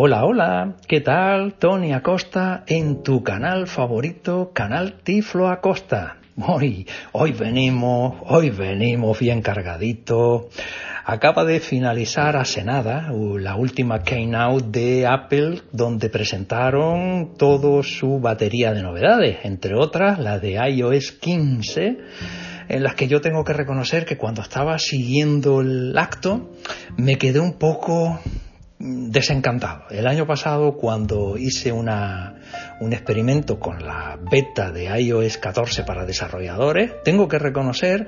Hola, hola, ¿qué tal? Tony Acosta en tu canal favorito, Canal Tiflo Acosta. Hoy, hoy venimos, hoy venimos bien cargaditos. Acaba de finalizar hace nada la última keynote de Apple donde presentaron toda su batería de novedades, entre otras la de iOS 15 en las que yo tengo que reconocer que cuando estaba siguiendo el acto me quedé un poco desencantado. El año pasado, cuando hice una, un experimento con la beta de iOS 14 para desarrolladores, tengo que reconocer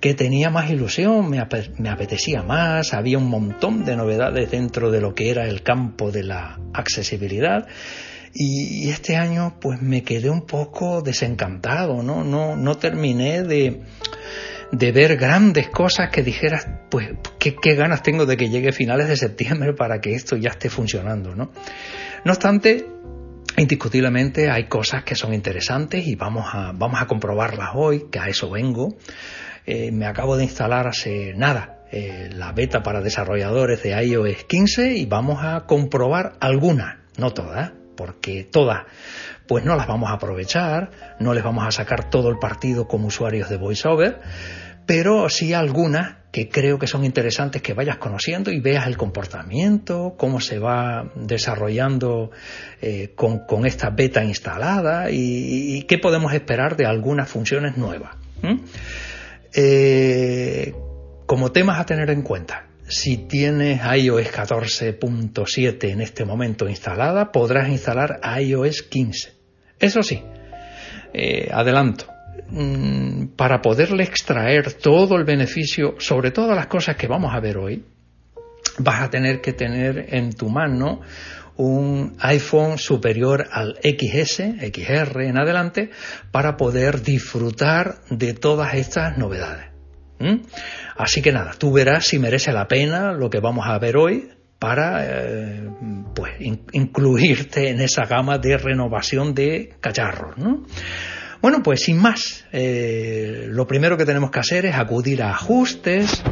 que tenía más ilusión, me, me apetecía más, había un montón de novedades dentro de lo que era el campo de la accesibilidad. Y, este año pues me quedé un poco desencantado, ¿no? No, no terminé de, de ver grandes cosas que dijeras, pues, ¿qué, ganas tengo de que llegue finales de septiembre para que esto ya esté funcionando, ¿no? No obstante, indiscutiblemente hay cosas que son interesantes y vamos a, vamos a comprobarlas hoy, que a eso vengo. Eh, me acabo de instalar hace nada eh, la beta para desarrolladores de iOS 15 y vamos a comprobar algunas, no todas, porque todas pues no las vamos a aprovechar, no les vamos a sacar todo el partido como usuarios de VoiceOver, pero sí algunas que creo que son interesantes que vayas conociendo y veas el comportamiento, cómo se va desarrollando eh, con, esta beta instalada y, qué podemos esperar de algunas funciones nuevas. Eh, como temas a tener en cuenta, si tienes iOS 14.7 en este momento instalada, podrás instalar iOS 15. Eso sí, eh, adelanto, mm, para poderle extraer todo el beneficio sobre todas las cosas que vamos a ver hoy, vas a tener que tener en tu mano un iPhone superior al XS, XR en adelante, para poder disfrutar de todas estas novedades. Así que nada, tú verás si merece la pena lo que vamos a ver hoy para eh, pues, incluirte en esa gama de renovación de cacharros. ¿no? Bueno, pues sin más, eh, lo primero que tenemos que hacer es acudir a ajustes.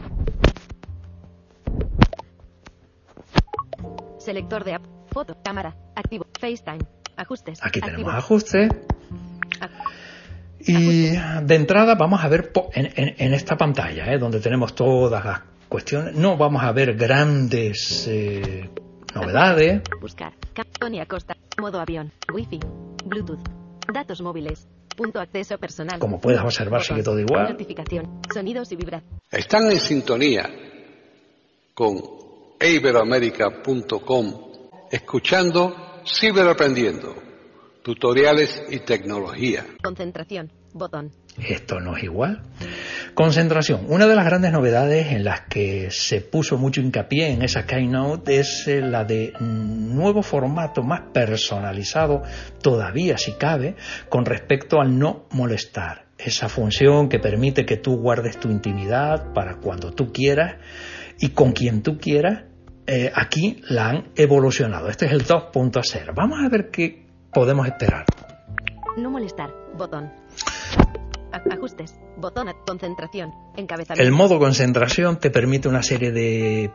Selector de app, foto, cámara, activo, FaceTime, ajustes. Aquí tenemos ajustes. Y de entrada vamos a ver en, esta pantalla, ¿eh? donde tenemos todas las cuestiones, no vamos a ver grandes eh, novedades. Buscar, Tony Acosta, modo avión, wifi, bluetooth, datos móviles, punto acceso personal. Como puedes observar sigue todo igual. Notificación, sonidos y vibraciones. Están en sintonía con iberoamerica.com escuchando Ciberaprendiendo tutoriales y tecnología. Concentración, botón. Esto no es igual. Concentración. Una de las grandes novedades en las que se puso mucho hincapié en esa keynote es eh, la de nuevo formato más personalizado, todavía si cabe, con respecto al no molestar. Esa función que permite que tú guardes tu intimidad para cuando tú quieras y con quien tú quieras eh, aquí la han evolucionado. Este es el 2.0. Vamos a ver qué, podemos esperar. No molestar, botón. Ajustes, botón, concentración, encabezamiento. El modo concentración te permite una serie de...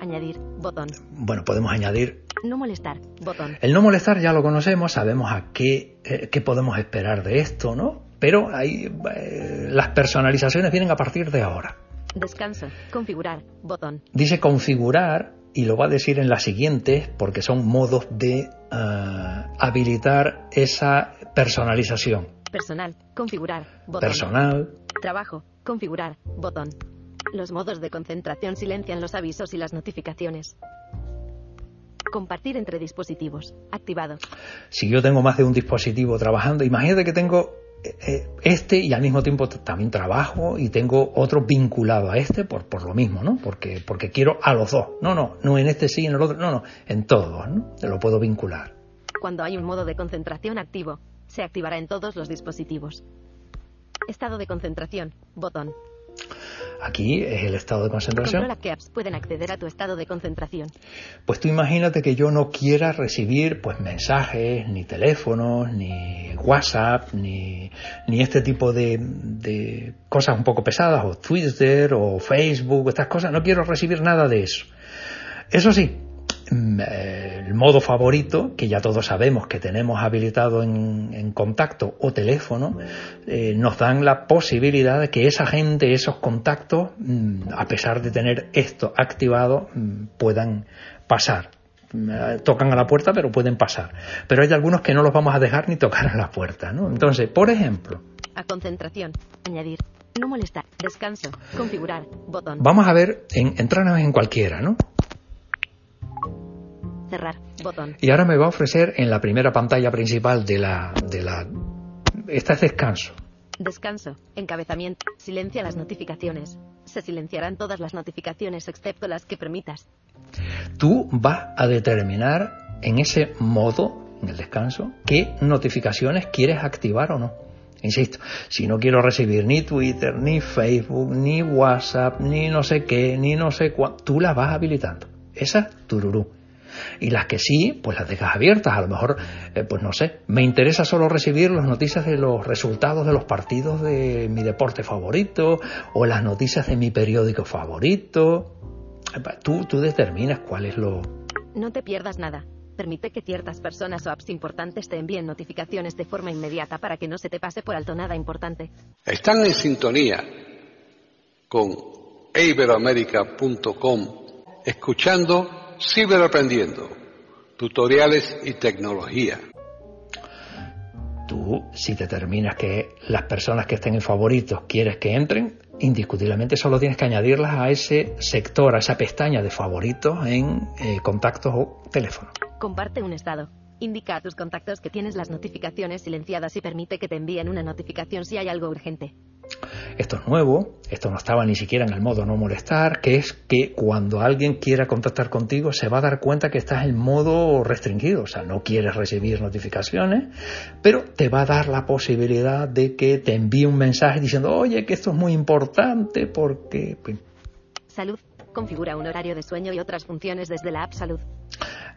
Añadir, botón. Bueno, podemos añadir... No molestar, botón. El no molestar ya lo conocemos, sabemos a qué, eh, qué podemos esperar de esto, ¿no? Pero hay, eh, las personalizaciones vienen a partir de ahora. Descanso, configurar, botón. Dice configurar y lo va a decir en la siguiente porque son modos de ah, habilitar esa personalización. Personal. Configurar. Botón. Personal, Trabajo. Configurar. Botón. Los modos de concentración silencian los avisos y las notificaciones. Compartir entre dispositivos. Activado. si yo tengo más de un dispositivo trabajando, imagínate que tengo este y al mismo tiempo también trabajo y tengo otro vinculado a este por, por lo mismo, ¿no? Porque, porque quiero a los dos. No, no, no en este sí, en el otro, no, no, en todos, ¿no? Lo puedo vincular. Cuando hay un modo de concentración activo, se activará en todos los dispositivos. Estado de concentración. Botón. Aquí es el estado de concentración. Controla qué apps pueden acceder a tu estado de concentración. Pues tú imagínate que yo no quiera recibir pues mensajes, ni teléfonos, ni WhatsApp, ni, ni este tipo de, de cosas un poco pesadas, o Twitter, o Facebook, estas cosas. No quiero recibir nada de eso. Eso sí, el modo favorito, que ya todos sabemos que tenemos habilitado en, en contacto o teléfono, eh, nos dan la posibilidad de que esa gente, esos contactos, mm, a pesar de tener esto activado, mm, puedan pasar. Mm, eh, Tocan a la puerta, pero pueden pasar. Pero hay algunos que no los vamos a dejar ni tocar a la puerta, ¿no? Entonces, por ejemplo, A concentración. Añadir. No molestar. Descanso. Configurar. Botón. vamos a ver, en, entrarnos en cualquiera, ¿no? Cerrar. Botón. Y ahora me va a ofrecer en la primera pantalla principal de la, de la, esta es descanso. Descanso. Encabezamiento. Silencia las notificaciones. Se silenciarán todas las notificaciones excepto las que permitas. Tú vas a determinar en ese modo, en el descanso, qué notificaciones quieres activar o no. Insisto, si no quiero recibir ni Twitter, ni Facebook, ni WhatsApp, ni no sé qué, ni no sé cuánto, tú las vas habilitando. Esas, tururú. Y las que sí, pues las dejas abiertas. A lo mejor, eh, pues no sé, me interesa solo recibir las noticias de los resultados de los partidos de mi deporte favorito o las noticias de mi periódico favorito. Tú, tú determinas cuál es lo... No te pierdas nada. Permite que ciertas personas o apps importantes te envíen notificaciones de forma inmediata para que no se te pase por alto nada importante. Están en sintonía con iberoamerica.com escuchando Ciberaprendiendo, tutoriales y tecnología. Tú, si determinas que las personas que estén en favoritos quieres que entren, indiscutiblemente solo tienes que añadirlas a ese sector, a esa pestaña de favoritos en eh, contactos o teléfono. Comparte un estado. Indica a tus contactos que tienes las notificaciones silenciadas y permite que te envíen una notificación si hay algo urgente. Esto es nuevo, esto no estaba ni siquiera en el modo no molestar, que es que cuando alguien quiera contactar contigo se va a dar cuenta que estás en modo restringido, o sea, no quieres recibir notificaciones, pero te va a dar la posibilidad de que te envíe un mensaje diciendo, oye, que esto es muy importante porque... pues, Salud. Configura un horario de sueño y otras funciones desde la app Salud.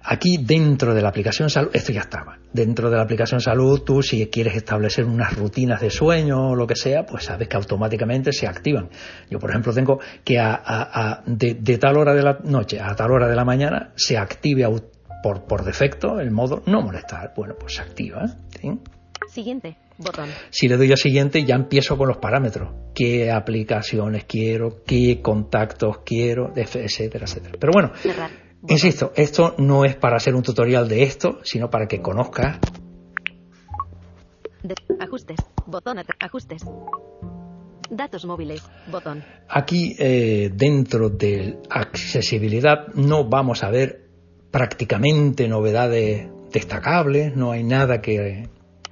Aquí dentro de la aplicación salud, esto ya estaba. Dentro de la aplicación salud, tú si quieres establecer unas rutinas de sueño o lo que sea, pues sabes que automáticamente se activan. Yo, por ejemplo, tengo que a, a- a- de, de tal hora de la noche a tal hora de la mañana se active por, por defecto el modo no molestar. Bueno, pues se activa. ¿sí? Siguiente. Botón. Si le doy a siguiente, ya empiezo con los parámetros. ¿Qué aplicaciones quiero? ¿Qué contactos quiero? Etcétera, etcétera. Pero bueno, Cerrar. Insisto, esto no es para hacer un tutorial de esto, sino para que conozcas. De- ajustes. Botón. Ajustes. Datos móviles. Botón. Aquí, eh, dentro de accesibilidad, no vamos a ver prácticamente novedades destacables, no hay nada que...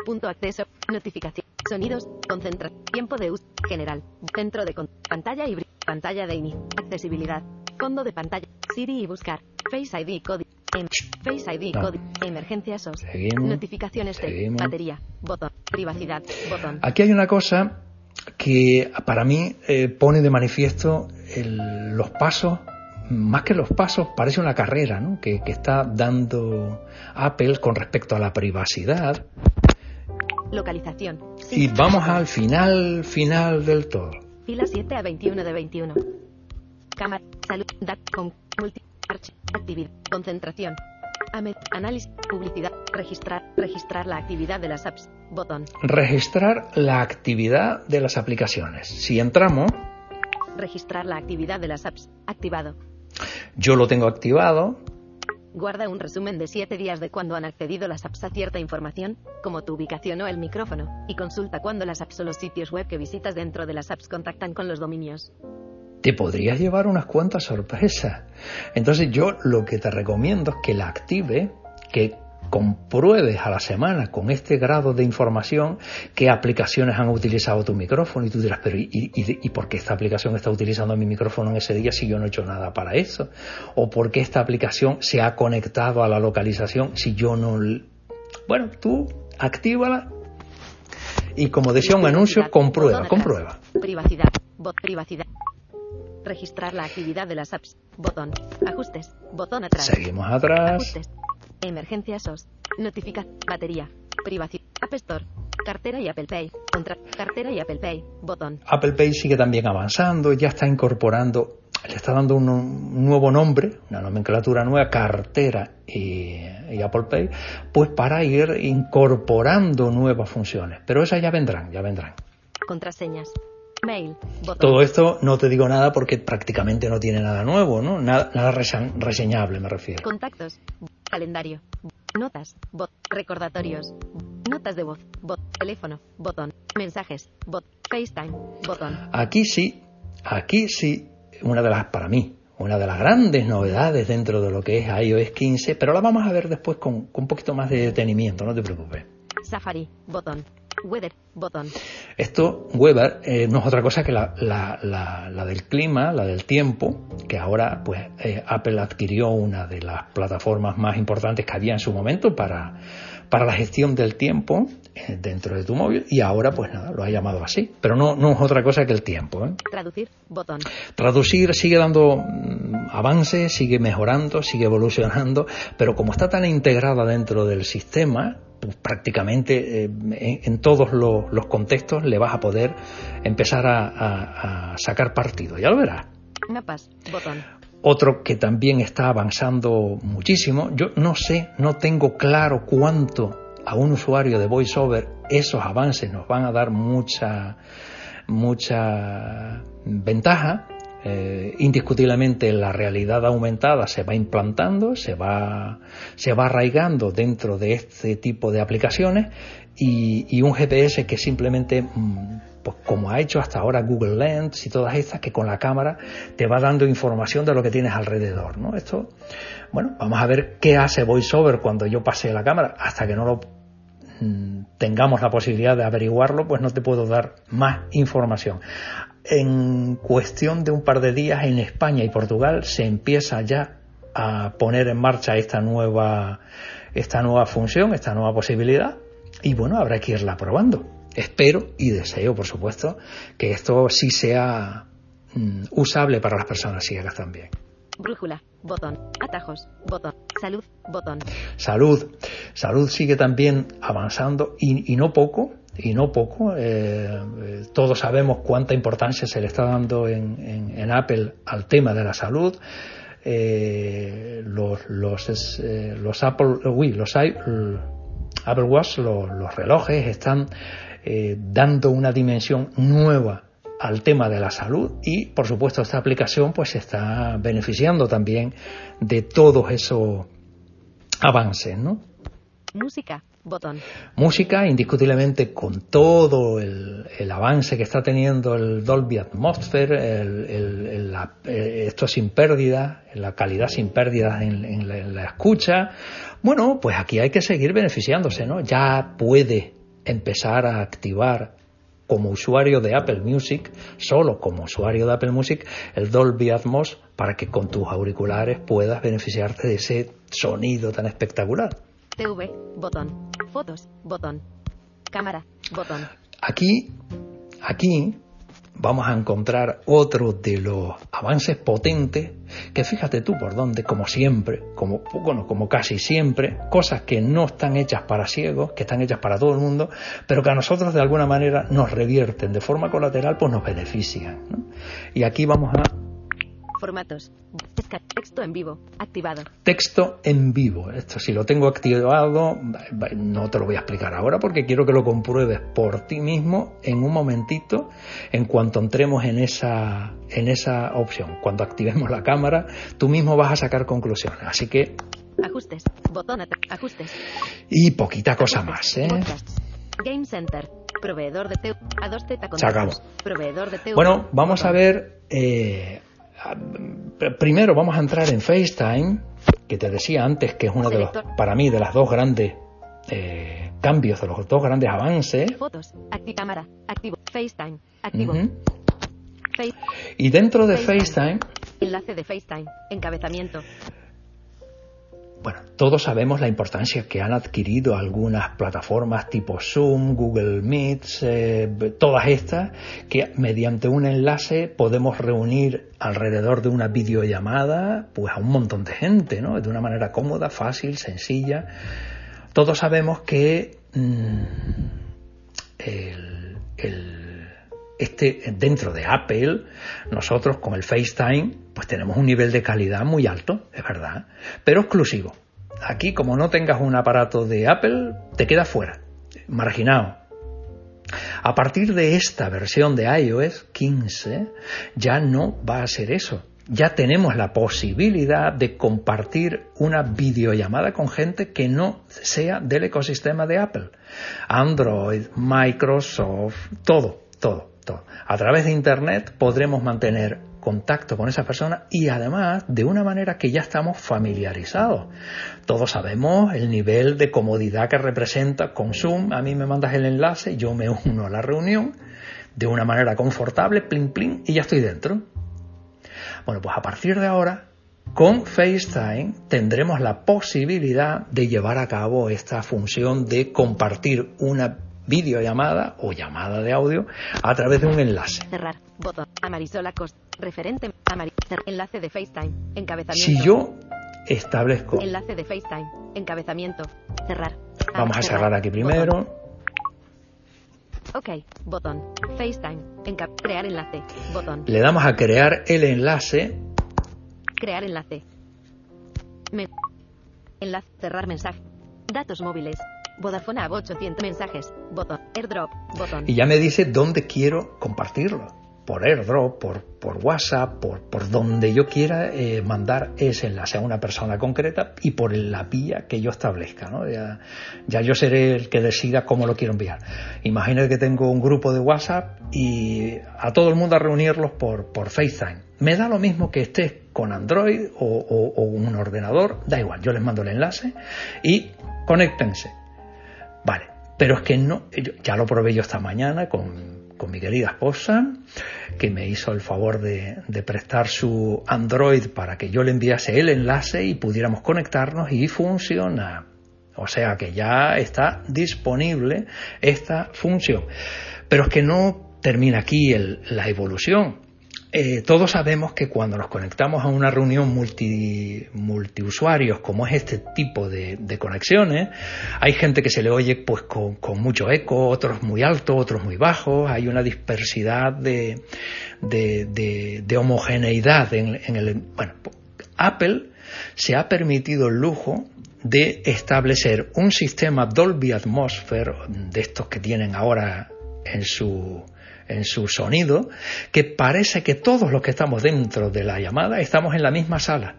Punto acceso. Notificación. Sonidos. Concentra. Tiempo de uso. General. Centro de con- pantalla y pantalla de inicio. Accesibilidad. Fondo de pantalla. Siri y buscar. Face ID código. Em- Face ID No. código. Emergencia SOS. Seguimos. Notificaciones de Seguimos. batería. Botón. Privacidad. Botón. Aquí hay una cosa que para mí eh, pone de manifiesto el- los pasos, más que los pasos, parece una carrera ¿no? que, que está dando Apple con respecto a la privacidad. Localización. Y vamos al final, final del todo. Fila 7 a 21 de 21. Cámara. Salud. Dat. Con. Multi. Actividad. Concentración. Amet. Análisis. Publicidad. Registrar. Registrar la actividad de las apps. Botón. registrar la actividad de las aplicaciones. Si entramos, Registrar la actividad de las apps. Activado. Yo lo tengo activado. Guarda un resumen de 7 días de cuando han accedido las apps a cierta información, como tu ubicación o el micrófono, y consulta cuando las apps o los sitios web que visitas dentro de las apps contactan con los dominios. Te podrías llevar unas cuantas sorpresas. Entonces yo lo que te recomiendo es que la active, que compruebes a la semana con este grado de información qué aplicaciones han utilizado tu micrófono y tú dirás, pero ¿y, y, por qué esta aplicación está utilizando mi micrófono en ese día si yo no he hecho nada para eso? ¿O por qué esta aplicación se ha conectado a la localización si yo no... Bueno, tú actívala y como decía un anuncio, comprueba, comprueba. Privacidad, privacidad. Registrar la actividad de las apps. Botón. Ajustes. Botón atrás. Seguimos atrás. Ajustes. Emergencia SOS. Notifica. Batería. Privacidad. App Store. Cartera y Apple Pay. Contra. Cartera y Apple Pay. Botón. Apple Pay sigue también avanzando. Ya está incorporando. Le está dando un, nuevo nombre, una nomenclatura nueva, cartera y, y, Apple Pay, pues para ir incorporando nuevas funciones. Pero esas ya vendrán, ya vendrán. Contraseñas. Mail. Botón. Todo esto no te digo nada porque prácticamente no tiene nada nuevo, ¿no? Nada, nada reseñable me refiero. Contactos. Calendario. Notas. Bot. Recordatorios. Notas de voz. Bot. Teléfono. Botón. Mensajes. Bot. FaceTime. Botón. Aquí sí, aquí sí, una de las, para mí, una de las grandes novedades dentro de lo que es iOS 15, pero la vamos a ver después con, con un poquito más de detenimiento, no te preocupes. Safari. Botón. Weather, botón. Esto, Weather, eh, no es otra cosa que la, la, la, del clima, la del tiempo, que ahora pues eh, Apple adquirió una de las plataformas más importantes que había en su momento para, para la gestión del tiempo dentro de tu móvil y ahora pues nada, lo ha llamado así. Pero no, no es otra cosa que el tiempo. ¿eh? Traducir, botón. Traducir sigue dando mm, avances, sigue mejorando, sigue evolucionando, pero como está tan integrada dentro del sistema, pues prácticamente eh, en, todos los, contextos le vas a poder empezar a, sacar partido. Ya lo verás. Mapas, botón. Otro que también está avanzando muchísimo. Yo no sé, no tengo claro cuánto a un usuario de VoiceOver esos avances nos van a dar mucha mucha ventaja eh, indiscutiblemente la realidad aumentada se va implantando, se va, se va arraigando dentro de este tipo de aplicaciones y, un GPS que simplemente, mm, pues como ha hecho hasta ahora Google Lens y todas estas, que con la cámara te va dando información de lo que tienes alrededor, ¿no? Esto, bueno, vamos a ver qué hace VoiceOver cuando yo pase la cámara, hasta que no lo tengamos la posibilidad de averiguarlo, pues no te puedo dar más información en cuestión de un par de días en España y Portugal se empieza ya a poner en marcha esta nueva, esta nueva función, esta nueva posibilidad y bueno, habrá que irla probando. Espero y deseo, por supuesto, que esto sí sea mm, usable para las personas ciegas también. Brújula, botón. Atajos, botón. Salud, botón. Salud. Salud sigue también avanzando y, y no poco y no poco. Eh, eh, todos sabemos cuánta importancia se le está dando en, en, Apple al tema de la salud. Eh, los, los, los Apple, uy, los Apple Watch, los, los relojes están dando una dimensión nueva al tema de la salud y por supuesto esta aplicación pues se está beneficiando también de todos esos avances, ¿no? Música, botón. Música, indiscutiblemente, con todo el, avance que está teniendo el Dolby Atmosphere, el, eh, esto sin pérdida, la calidad sin pérdida en, la, en la escucha. Bueno, pues aquí hay que seguir beneficiándose, ¿no? Ya puede empezar a activar como usuario de Apple Music, solo como usuario de Apple Music, el Dolby Atmos para que con tus auriculares puedas beneficiarte de ese sonido tan espectacular. TV, botón. Fotos, botón. Cámara, botón. Aquí, aquí vamos a encontrar otro de los avances potentes que fíjate tú por dónde, como siempre, como, bueno, como casi siempre, cosas que no están hechas para ciegos, que están hechas para todo el mundo, pero que a nosotros de alguna manera nos revierten de forma colateral, pues nos benefician. Y aquí vamos a... Formatos. Texto en vivo. Activado. Texto en vivo. Esto si lo tengo activado, no te lo voy a explicar ahora porque quiero que lo compruebes por ti mismo en un momentito, en cuanto entremos en esa, en esa opción. Cuando activemos la cámara, tú mismo vas a sacar conclusiones. Así que Ajustes. Botón ajustes. Y poquita cosa más, ¿eh? Game Center. Proveedor de T A2Z Se acabó. Proveedor de Bueno, vamos a ver. Eh, primero vamos a entrar en FaceTime, que te decía antes que es uno de los, para mí, de las dos grandes eh, cambios, de los dos grandes avances. Fotos. Cámara. Activo. FaceTime. Activo. y dentro de FaceTime. Enlace de FaceTime. Encabezamiento. Bueno, todos sabemos la importancia que han adquirido algunas plataformas tipo Zoom, Google Meet, eh, todas estas, que mediante un enlace podemos reunir alrededor de una videollamada pues a un montón de gente, ¿no? De una manera cómoda, fácil, sencilla. Todos sabemos que mm, este, dentro de Apple, nosotros con el FaceTime pues tenemos un nivel de calidad muy alto, es verdad, pero exclusivo. Aquí, como no tengas un aparato de Apple, te queda fuera, marginado. A partir de esta versión de iOS 15, ya no va a ser eso. Ya tenemos la posibilidad de compartir una videollamada con gente que no sea del ecosistema de Apple. Android, Microsoft, todo, todo, A través de Internet podremos mantener contacto con esa persona y además de una manera que ya estamos familiarizados. Todos sabemos el nivel de comodidad que representa con Zoom. A mí me mandas el enlace, yo me uno a la reunión de una manera confortable, plin plin, y ya estoy dentro. Bueno, pues a partir de ahora, con FaceTime tendremos la posibilidad de llevar a cabo esta función de compartir una videollamada o llamada de audio a través de un enlace. Cerrar. Botón. Amarisola Cost. Referente. Enlace de FaceTime. Encabezamiento. Si yo establezco. Enlace de FaceTime. Encabezamiento. Cerrar. Vamos a cerrar aquí primero. Ok. Botón. FaceTime. crear enlace. Botón. Le damos a crear el enlace. Crear enlace. Enlace. Cerrar mensaje. Datos móviles. Vodafone a 800 mensajes, botón, airdrop, botón. Y ya me dice dónde quiero compartirlo. Por airdrop, por, por WhatsApp, por, por donde yo quiera eh, mandar ese enlace a una persona concreta y por la vía que yo establezca. ¿no? Ya, ya yo seré el que decida cómo lo quiero enviar. Imagínate que tengo un grupo de WhatsApp y a todo el mundo a reunirlos por, por FaceTime. Me da lo mismo que estés con Android o, o un ordenador, da igual, yo les mando el enlace y conéctense Vale, pero es que no, ya lo probé yo esta mañana con, mi querida esposa, que me hizo el favor de, prestar su Android para que yo le enviase el enlace y pudiéramos conectarnos y funciona. O sea que ya está disponible esta función. Pero es que no termina aquí la evolución. Eh, todos sabemos que cuando nos conectamos a una reunión multi, multiusuarios, como es este tipo de, conexiones, hay gente que se le oye pues con, mucho eco, otros muy alto, otros muy bajos, hay una dispersidad de, de, homogeneidad en, en el... Bueno, Apple se ha permitido el lujo de establecer un sistema Dolby Atmosphere, de estos que tienen ahora en su en su sonido, que parece que todos los que estamos dentro de la llamada estamos en la misma sala.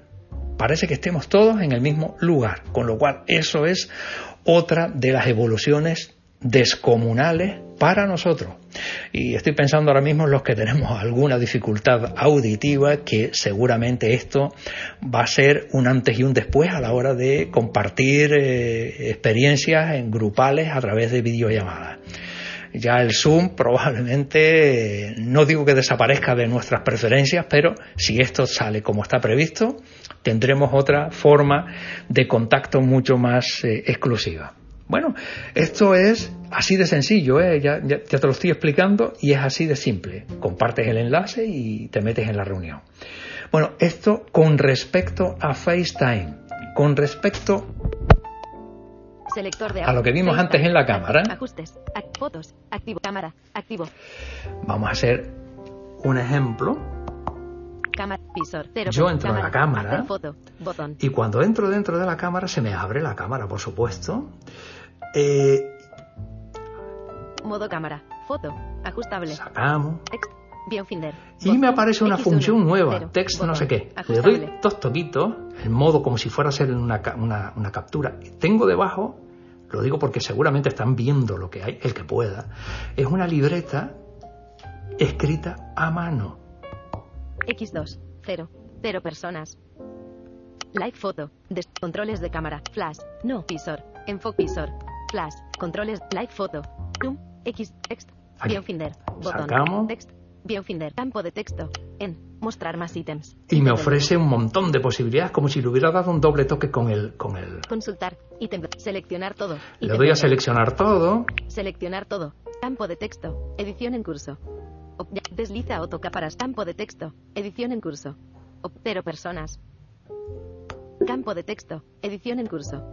Parece que estemos todos en el mismo lugar, con lo cual eso es otra de las evoluciones descomunales para nosotros. Y estoy pensando ahora mismo en los que tenemos alguna dificultad auditiva, que seguramente esto va a ser un antes y un después a la hora de compartir eh, experiencias en grupales a través de videollamadas ya el Zoom probablemente, no digo que desaparezca de nuestras preferencias, pero si esto sale como está previsto, tendremos otra forma de contacto mucho más eh, exclusiva. Bueno, esto es así de sencillo, ¿eh? ya, ya, te lo estoy explicando y es así de simple. Compartes el enlace y te metes en la reunión. Bueno, esto con respecto a FaceTime, con respecto Selector de a lo que vimos antes en la cámara. Ajustes. Fotos. Activo. Cámara. Activo. Vamos a hacer un ejemplo. Cámara. Visor. Cero. Yo entro a la cámara. Foto. Botón. Y cuando entro dentro de la cámara se me abre la cámara, por supuesto. Eh, Modo cámara. Foto. Ajustable. sacamos. Text. Y me aparece una X1, función nueva, cero, text no sé qué. Le doy dos toquitos, el modo como si fuera a ser una, una, una captura. Tengo debajo, lo digo porque seguramente están viendo lo que hay, el que pueda, es una libreta escrita a mano. X2. 0. 0 personas. Live foto. Des- controles de cámara. Flash. No. Visor. Enfoque visor. Flash. Controles. Live foto. Zoom. X. Text. Aquí. Viewfinder. Botón. Sacamos. Text. Viewfinder. Campo de texto. En. Mostrar más ítems. Y me ofrece un montón de posibilidades, como si le hubiera dado un doble toque con el... Con el... Consultar. Ítem. Seleccionar todo. Le doy a seleccionar todo. Seleccionar todo. Campo de texto. Edición en curso. Desliza o toca para campo de texto. Edición en curso. Cero personas. Campo de texto. Edición en curso.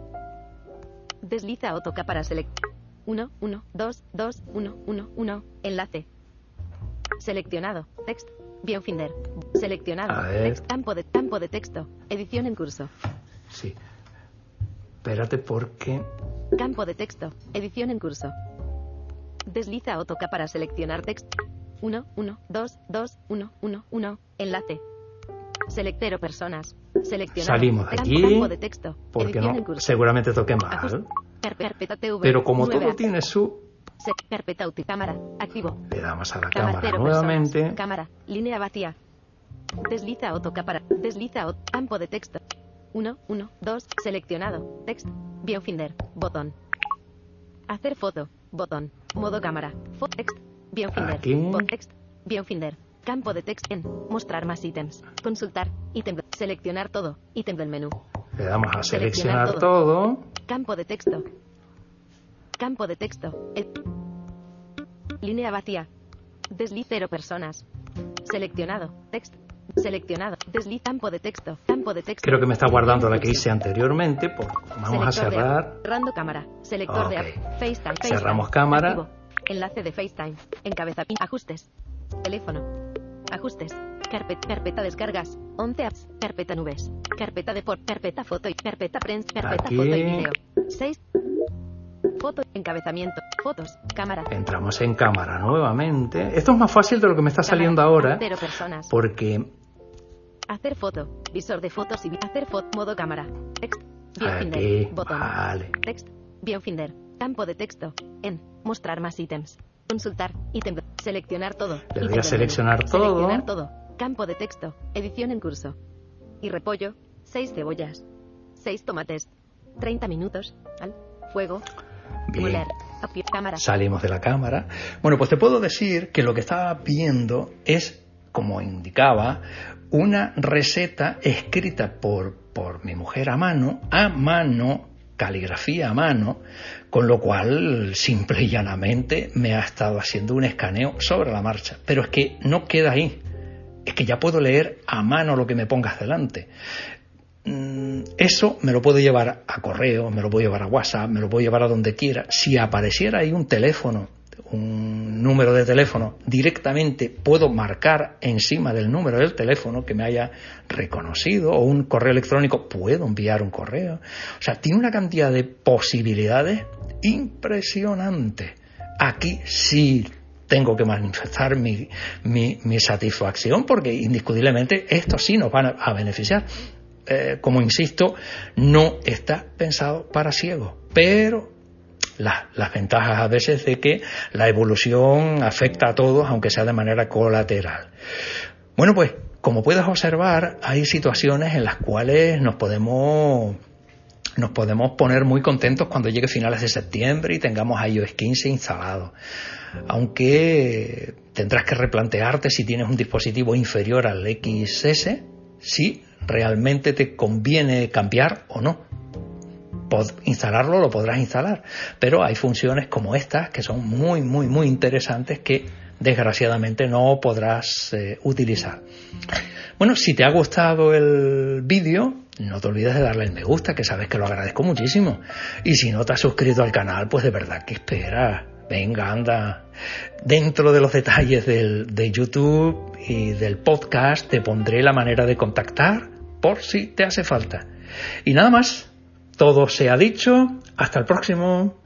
Desliza o toca para select. 1, 1, 2, 2, 1, 1, 1. Enlace. Seleccionado. Text. Viewfinder. Seleccionado. Text. Campo de, campo de texto. Edición en curso. Sí. Espérate porque... Campo de texto. Edición en curso. Desliza o toca para seleccionar texto. 1, 1, 2, 2, 1, 1, 1. Enlace. Selectero personas. Seleccionado. Salimos de aquí, Campo de texto. Porque Edición en no, curso. seguramente Ajuste. mal. Pero como todo tiene su... Se- Carpeta UTI. Cámara. Activo. Le damos a la Cámara. cámara Cero nuevamente. personas. Cámara. Línea vacía. Desliza o toca para. Desliza o. Campo de texto. 1, 1, 2. Seleccionado. Text. Viewfinder. Botón. Hacer foto. Botón. Modo cámara. Fo text. Viewfinder. Aquí. Bot text. Viewfinder. Campo de text en. Mostrar más ítems. Consultar. Ítem. Seleccionar todo. Ítem del menú. Le damos a Seleccionar seleccionar todo. Campo de texto. Campo de texto. El- Línea vacía. Desliz cero personas. Seleccionado. Text. Seleccionado. Desliz campo de texto. Campo de texto. Creo que me está guardando la que hice anteriormente. Pues vamos a Selector cerrar. Rando cámara. Selector de app. FaceTime. Cerramos FaceTime. cámara. Activo. Enlace de FaceTime. Encabeza. Ajustes. Teléfono. Ajustes. Carpeta, carpeta descargas. 11 apps. Carpeta nubes. Carpeta de por. Carpeta foto y carpeta prensa. Carpeta Aquí. foto y video. 6. Foto. Encabezamiento. Fotos. Cámara. Entramos en cámara nuevamente. Esto es más fácil de lo que me está Cámara. saliendo ahora. Cero personas. Porque Hacer foto. Visor de fotos y hacer foto. Modo cámara. Text. Viewfinder. aquí. Botón. Vale. Text. Viewfinder. Campo de texto. En. Mostrar más ítems. Consultar. Ítem. Seleccionar todo. Le doy a seleccionar todo. Seleccionar todo. Campo de texto. Edición en curso. Y repollo. 6 cebollas. 6 tomates. 30 minutos. Al fuego. Bien. Salimos de la cámara. Bueno, pues te puedo decir que lo que estaba viendo es, como indicaba, una receta escrita por, por mi mujer a mano, a mano, caligrafía a mano, con lo cual simple y llanamente me ha estado haciendo un escaneo sobre la marcha. Pero es que no queda ahí. Es que ya puedo leer a mano lo que me pongas delante. Mm, Eso me lo puedo llevar a correo, me lo puedo llevar a WhatsApp, me lo puedo llevar a donde quiera. Si apareciera ahí un teléfono, un número de teléfono, directamente puedo marcar encima del número del teléfono que me haya reconocido o un correo electrónico, puedo enviar un correo. O sea, tiene una cantidad de posibilidades impresionante. Aquí sí tengo que manifestar mi, satisfacción porque indiscutiblemente esto sí nos va a beneficiar eh, como insisto, no está pensado para ciegos, pero la- las ventajas a veces de que la evolución afecta a todos, aunque sea de manera colateral. Bueno, pues como puedes observar, hay situaciones en las cuales nos podemos nos podemos poner muy contentos cuando llegue finales de septiembre y tengamos iOS 15 instalado. Aunque tendrás que replantearte si tienes un dispositivo inferior al XS, si realmente te conviene cambiar o no. Pod- instalarlo lo podrás instalar, pero hay funciones como estas que son muy, muy, muy interesantes que desgraciadamente no podrás eh, utilizar. Bueno, si te ha gustado el vídeo, no te olvides de darle el me gusta, que sabes que lo agradezco muchísimo. Y si no te has suscrito al canal, pues de verdad que esperas. Venga, anda. Dentro de los detalles del, de YouTube y del podcast te pondré la manera de contactar por si te hace falta. Y nada más. Todo se ha dicho. Hasta el próximo.